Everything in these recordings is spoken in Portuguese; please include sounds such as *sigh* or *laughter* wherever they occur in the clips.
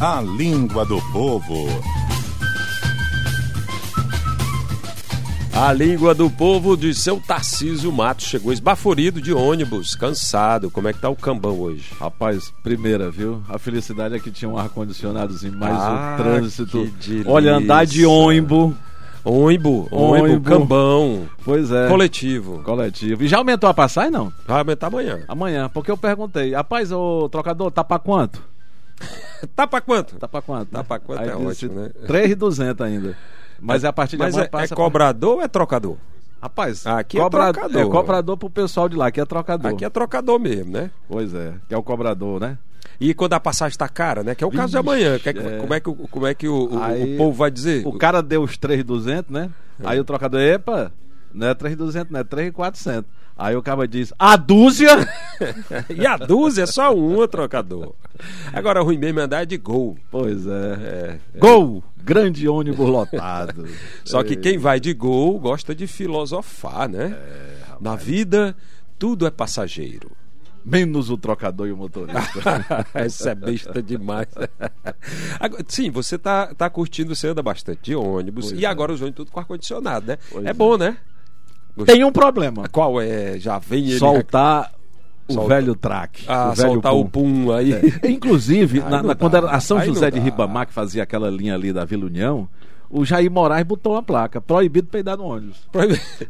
A língua do povo. A língua do povo de seu Tarcísio Matos chegou esbaforido de ônibus, cansado. Como é que tá o cambão hoje? Rapaz, primeira, viu? A felicidade é que tinha um ar-condicionadozinho, mas Ah, o trânsito. Olha, andar de ônibus. Ônibus, ônibus, cambão, Pois é. coletivo. Coletivo. E já aumentou a passagem, não? Vai aumentar amanhã. Amanhã, porque eu perguntei. Rapaz, o trocador, *laughs* tá pra quanto? Tá pra quanto? Tá pra quanto? Tá pra quanto Aí é ótimo, né? 3,200 ainda. Mas é a partir de Mas amanhã é, passa é pra- cobrador ou é trocador? Rapaz, Aqui é cobra- trocador. É cobrador pro pessoal de lá, aqui é trocador. Aqui é trocador mesmo, né? Pois é, que é o cobrador, né? E quando a passagem tá cara, né? Que é o caso de Vixe, amanhã. Que é que- é. Como é que, o- como é que o, o- Aí, o povo vai dizer? O cara deu os 3,200, né? É. Aí o trocador, epa, não é 3,200, não é 3,400. Aí o cara diz, a dúzia? *laughs* E a dúzia é só um trocador. Agora, ruim mesmo é andar de gol. pois é. É, é. Gol! Grande ônibus lotado. *laughs* Só que É. quem vai de gol gosta de filosofar, né? Na vida, tudo é passageiro. Menos o trocador e o motorista. *laughs* Essa é besta demais. Agora, sim, você tá, tá curtindo, você anda bastante de ônibus. Pois e é. agora os ônibus tudo com ar-condicionado, né? Pois é é. bom, né? Tem um problema. Qual é? Já vem ele. Soltar o Solta- velho track. Ah, o velho soltar o pum. pum aí. É. Inclusive, *laughs* Aí na- na- quando era a São Aí José de. Ribamar, que fazia aquela linha ali da Vila União, o Jair Moraes botou uma placa: proibido peidar no ônibus.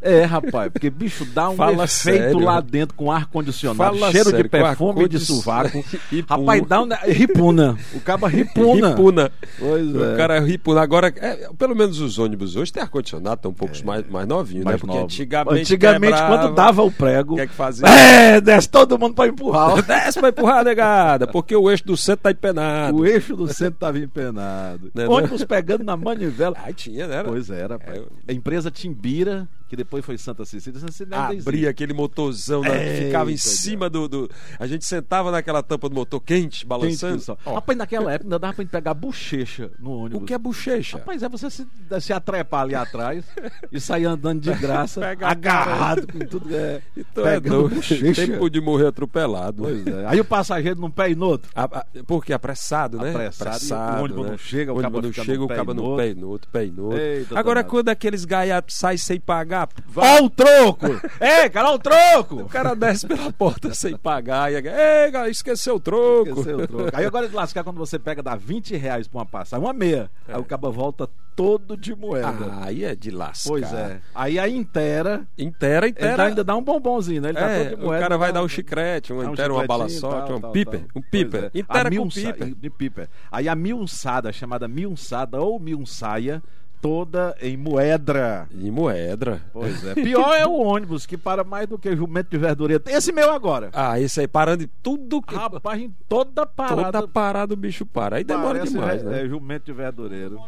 É, rapaz, porque bicho dá um Fala efeito sério. lá dentro com ar condicionado, Fala cheiro de sério, com perfume e de sovaco. *laughs* Rapaz, dá um. Ripuna. O caba ripuna. Ripuna. Pois é. O cara ripuna. Agora, é, pelo menos os ônibus hoje têm ar-condicionado, estão um pouco mais, mais novinhos, né? Mais Porque novo. antigamente. Antigamente, quebrava, quando dava o prego. O que é que fazia? É, desce todo mundo pra empurrar. *laughs* Desce pra empurrar, negada, porque o eixo do centro tá empenado. O eixo do centro estava empenado. Né, Ônibus pegando na manivela. Aí tinha, né? Pois era, pai. É, A empresa Timbira, que depois foi Santa Cecília, Santa Cecília Abria existe. aquele motorzão, né, Eita, ficava em cima do, do- A gente sentava naquela tampa do motor quente, Quente balançando. que só. Ó, Rapaz, naquela época ainda dava pra gente pegar bochecha no ônibus. o que é bochecha? Rapaz, é você se, se atrepar ali atrás e sair andando de graça, *laughs* agarrado com tudo. É, então é pegando doido. bochecha. Tempo de morrer atropelado. Pois é. Aí o passageiro num pé e no outro. A- a- porque apressado, né? Apressado, e o ônibus não chega, o ônibus não chega, o cabo no no pé e no outro, pé outro. Eita, Agora, danado. quando aqueles gaiatos saem sem pagar, Ó o troco! *laughs* Ei, cara, ó o troco! o cara desce pela porta sem pagar e ei, cara, esqueceu o troco. Esqueceu o troco. Aí agora de lascar quando você pega, dá 20 reais pra uma passagem, uma meia. Aí o cabo volta todo de moeda. Ah, aí é de lascar. pois é. Aí a inteira. Inteira, Ele inteira. dá- ainda dá um bombonzinho, né? Ele tá É, todo de o moeda. cara vai dar um chicrete, uma dá um uma bala tal, um piper, um piper. é. Inteira A com piper. de piper. Aí a miunçada, chamada miunçada ou miunçaia, toda em moedra. E moedra. Pois é. Pior é o ônibus, que para mais do que jumento de verdureta. Esse meu agora. Ah, esse aí parando de tudo que. Rapaz, em toda parada. Toda parada o bicho para. Aí demora parece, demais, é, né? é jumento de verdureiro.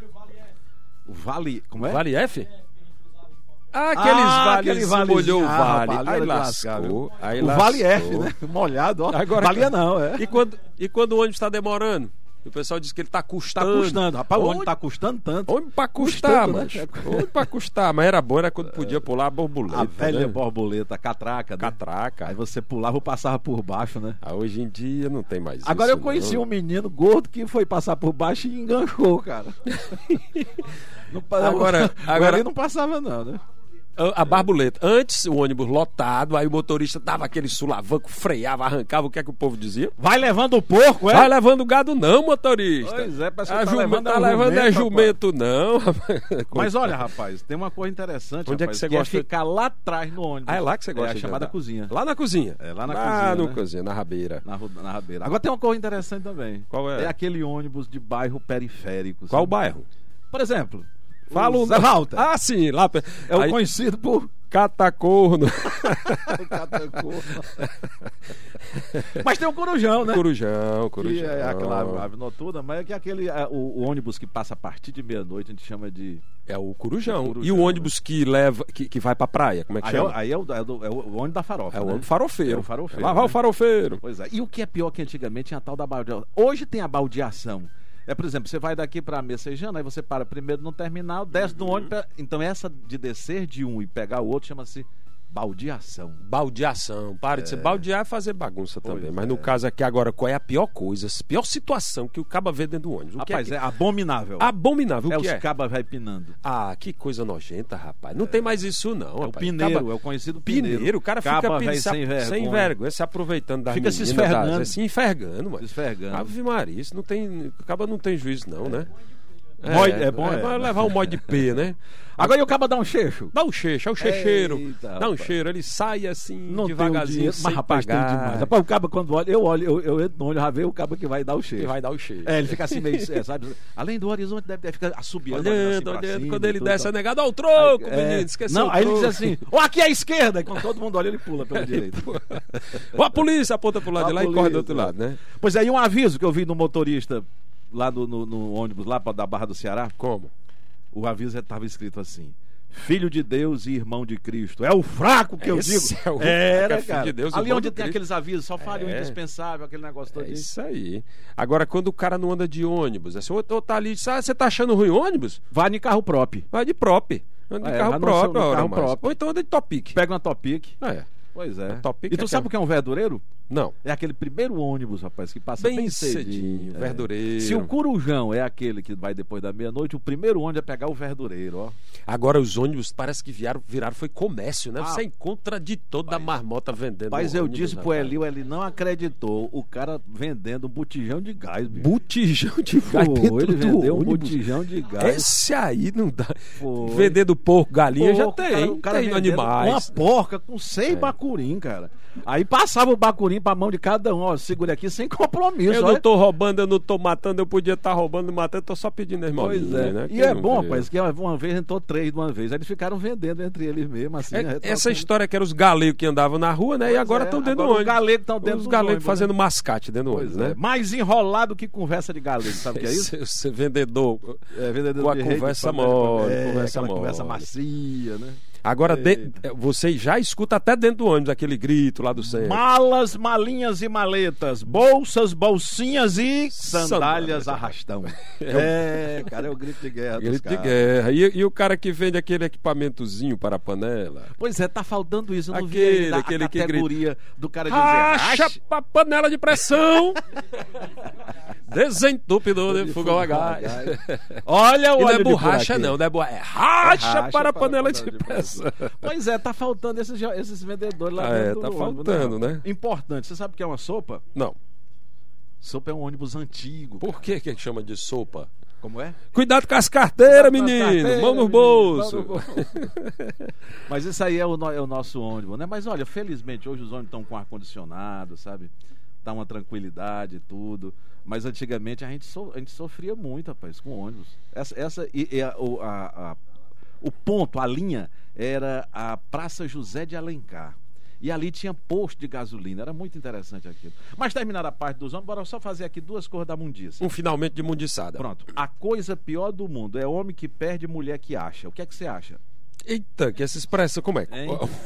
O Vale. Como é? Vale F? Ah, aqueles Ah, vales aquele valezinho. molhou o Ah, vale. aí lascou. Aí o lascou. Vale F, né? *laughs* Molhado, ó. Agora, Valia não, é. E quando, e quando o ônibus está demorando? O pessoal diz que ele está Tá custando. custando. Rapaz, o ônibus Ônibus- tá custando tanto. Ônibus pra custar, Custando, né? mas. Ônibus pra custar. Mas era bom, era quando podia pular a borboleta. A velha né? borboleta, catraca. né? Catraca. Aí você pulava ou passava por baixo, né? Ah, hoje em dia não tem mais Agora isso, eu conheci não. um menino gordo que foi passar por baixo e enganchou, cara. *laughs* Não, agora agora- ele não passava, não, né? A, a borboleta. Antes, o ônibus lotado, aí o motorista dava aquele sulavanco, freava, arrancava. O que é que o povo dizia? Vai levando o porco, é? Vai levando gado não, motorista. Pois é, parece que a tá levando tá é o levando é jumento, não. *laughs* Mas olha, rapaz, tem uma coisa interessante, Onde é que rapaz, você que gosta? é ficar lá atrás no ônibus. Ah, é lá que você gosta É a de chamada andar. cozinha. Lá na cozinha. É, lá na Lá cozinha, no né? cozinha, na rabeira. Na, na rabeira. Agora tem uma coisa interessante também. Qual é? É aquele ônibus de bairro periférico. Qual sabe? bairro? Por exemplo, Fala o Walter. Ah, sim, lá. é o aí, conhecido por Catacorno. *laughs* o Catacor. *laughs* Mas tem o Corujão, né? Corujão, Que Corujão. é aquela ave noturna, mas é que aquele é, o, o ônibus que passa a partir de meia-noite, a gente chama de. É o Corujão. O Corujão, E o ônibus que leva, que, que vai pra praia, como é que Aí é, o- chama? aí é o, é do- é o ônibus da farofa. É o né? ônibus farofeiro. É o farofeiro, Lá vai né? o farofeiro. Pois é. E o que é pior que antigamente tinha a tal da baldeação. Hoje tem a baldeação. É, por exemplo, você vai daqui para Messejana, aí você para primeiro no terminal, desce Uhum. do ônibus. Então essa de descer de um e pegar o outro chama-se Baldeação. Baldeação. Para de ser baldear é fazer bagunça Pois também. Mas é. no caso aqui agora, qual é a pior coisa, a pior situação que o caba vê dentro do ônibus? O que Rapaz, é, é, que- abominável. abominável. é O que os é? cabas vai pinando. Ah, que coisa nojenta, rapaz. Não tem mais isso não, É o pineiro, Caba- é o conhecido Pineiro, pineiro. o cara Caba, fica se, sem vergonha. sem vergonha, se aproveitando das Fica se meninas, esfregando. das- se enfergando, mano. Se esfregando. Ave Maria, isso não tem. Acaba não tem juízo, não, né? Mói- é bom, é. vai levar um mod de P, né? *laughs* Agora e o caba dá um cheixo? Dá um cheiro, é o checheiro. Eita, Dá um cheiro, ele sai assim, Não devagarzinho, dinheiro, mas rapaz pagar. tem demais. Rapaz, o caba quando olha, eu olho, eu, eu entro no olho, já vê o caba que vai dar o cheiro. E vai dar o cheiro. É, ele fica assim meio, é, sabe? Além do horizonte, deve, deve ficar assobiando. Olhando, assim olhando. cima Quando ele desce tal. a negada, ó, o troco, Aí, é, menino, esqueceu Não, aí ele diz assim, ó, aqui é a esquerda. E quando todo mundo olha, ele pula pela direita. Ó, a polícia aponta pro lado de lá e corre do outro lado, né? Pois aí, um aviso que eu vi no motorista lá no, no- no ônibus, lá pra, da Barra do Ceará. Como? O aviso estava escrito assim: Filho de Deus e irmão de Cristo. É o fraco que eu Esse digo. é o Era, fraco, é filho cara. de Deus Ali onde de tem Cristo. aqueles avisos, só fale o É. indispensável, aquele negócio todo. É isso aí. Agora, quando o cara não anda de ônibus, assim, ou, ou tá ali, ah, você tá achando ruim o ônibus? Vai em carro próprio. Vai de prop. Anda de É, carro próprio, seu- carro próprio. Ou então anda de topic. Pega uma Topic. É. Pois é. A Topic e tu é sabe o que é um verdureiro? Não. É aquele primeiro ônibus, rapaz, que passa bem, Bem cedinho. cedinho, É. verdureiro. Se o Corujão é aquele que vai depois da meia-noite, o primeiro ônibus é pegar o verdureiro, ó. Agora os ônibus parece que viraram, viraram foi comércio, né? Ah. Você encontra de toda a marmota vendendo. Mas eu ônibus, disse pro rapaz. Elio, ele não acreditou. O cara vendendo um botijão de gás, bicho. Botijão de gás dentro ele vendeu um ônibus. botijão de gás. Esse aí não dá. Foi. Vendendo porco, galinha já tem. cara, o cara tem animais. Uma porca com 100 É. bacurim, cara. Aí passava o bacurim pra mão de cada um, ó, segura aqui sem *laughs* compromisso. Eu olha. não tô roubando, eu não tô matando, eu podia estar roubando e matando, tô só pedindo a irmã. Pois é. né? E Quem é bom, rapaz, que uma vez entrou três de uma vez. Aí eles ficaram vendendo entre eles mesmo, assim. É, né, essa trocando. história que eram os galegos que andavam na rua, né? e Pois agora é, estão dentro agora do os ônibus. galegos tão dentro Os galegos fazendo né? mascate dentro do ônibus, é. né? Mais enrolado que conversa de galego, *laughs* sabe o que é isso? Esse vendedor. É, vendedor Com a de rede, conversa mole, é, conversa aquela conversa mole. macia, né? Agora, de- Eita. você já escuta até dentro do ônibus aquele grito lá do centro. Malas, malinhas e maletas, bolsas, bolsinhas e sandálias Sandálias. arrastão. *laughs* É, cara, é o grito de guerra Grito de guerra. E, e o cara que vende aquele equipamentozinho para a panela? Pois é, tá faltando isso. Eu não vi Aquele, ainda a aquele que categoria do cara dizer Racha pra panela de pressão! *laughs* Desentupidor de fogão a gás. *laughs* Olha o E não é óleo de borracha, não, não é borracha. É racha, Racha para a para panela a de panela de pressão. *laughs* Pois é, tá faltando esses, esses vendedores lá Ah, é, dentro tá do ônibus, faltando, né? Importante, você sabe o que é uma sopa? Não. Sopa é um ônibus antigo. Por que que chama de sopa? Como é? Cuidado com as carteiras, menino! carteiras, Mão no menino, bolso! mão no bolso. *laughs* Mas isso aí é o, no- é o nosso ônibus, né? Mas olha, felizmente hoje os ônibus estão com ar-condicionado, sabe? Tá uma tranquilidade e tudo. Mas antigamente a gente, so- a gente sofria muito, rapaz, com ônibus. Essa, essa e, e a- a- a- o ponto, a linha, era a Praça José de Alencar. E ali tinha posto de gasolina. Era muito interessante aquilo. Mas terminada a parte dos ônibus, bora só fazer aqui duas cores da mundiça. Um finalmente de mundiçada. Pronto. A coisa pior do mundo é homem que perde mulher que acha. O que é que você acha? Eita, que essa expressão, como é?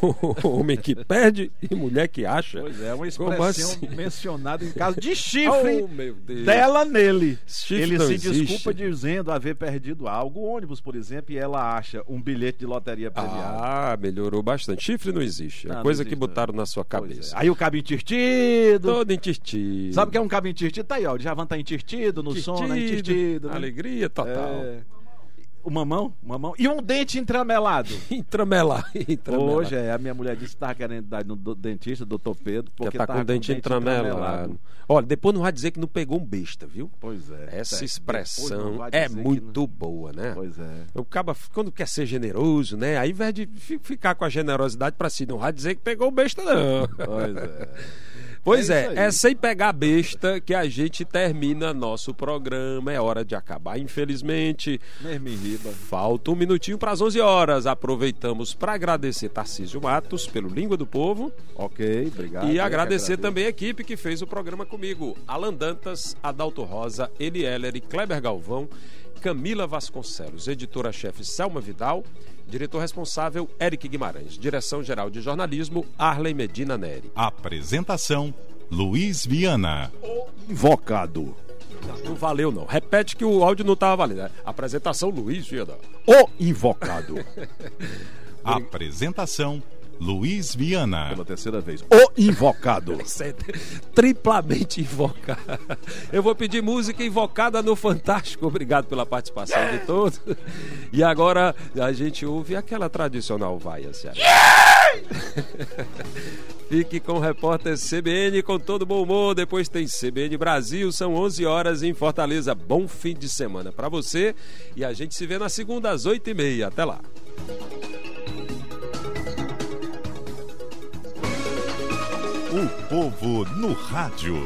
*laughs* Homem que perde e mulher que acha? Pois é, uma expressão assim? mencionada em caso de chifre *laughs* Oh, meu Deus. dela nele. Chifre Ele não se existe. desculpa dizendo haver perdido algo, ônibus, por exemplo, e ela acha um bilhete de loteria premiado. Ah, melhorou bastante. Chifre não existe. É Não, não coisa que existe. botaram na sua Pois cabeça. é. Aí o cabo entirtido. Todo entirtido. Sabe o que é um cabo entirtido? Tá aí, ó. O Djavan tá entirtido no som, né? Entirtido. Alegria total. É. O mamão, o mamão. E um dente entremelado. *laughs* Intramelar. Intramelar. Hoje é, a minha mulher disse que estava querendo dar no do- dentista, doutor Pedro, porque tá tava com o dente intramelado. Olha, depois não vai dizer que não pegou um besta, viu? Pois é. Essa É, expressão é muito não- boa, né? Pois é. O caba, quando quer ser generoso, né? Aí, ao invés de fi- ficar com a generosidade pra si, não vai dizer que pegou besta, não. Pois é. *laughs* Pois É é, é sem pegar besta que a gente termina nosso programa. É hora de acabar, infelizmente. Em riba. Falta um minutinho para as 11 horas. Aproveitamos para agradecer Tarcísio Matos pelo Língua do Povo Ok, obrigado. e agradecer também a equipe que fez o programa comigo: Alan Dantas, Adalto Rosa, Eli Heller e Kleber Galvão, Camila Vasconcelos, editora-chefe Selma Vidal, diretor responsável Eric Guimarães, direção-geral de jornalismo Arley Medina Neri. Apresentação: Luiz Viana. Invocado. Não valeu, não. Repete que o áudio não estava valendo. né? Apresentação Luiz Viana. O invocado. *laughs* Apresentação: Luiz Viana. Pela terceira vez. O invocado. *laughs* Triplamente invocado. Eu vou pedir música invocada no Fantástico. Obrigado pela participação de todos. E agora a gente ouve aquela tradicional vaia, Ceará. *laughs* Fique com o repórter CBN com todo bom humor. Depois tem CBN Brasil, são 11 horas em Fortaleza. Bom fim de semana para você. E a gente se vê na segunda às 8h30. Até lá. O povo no rádio.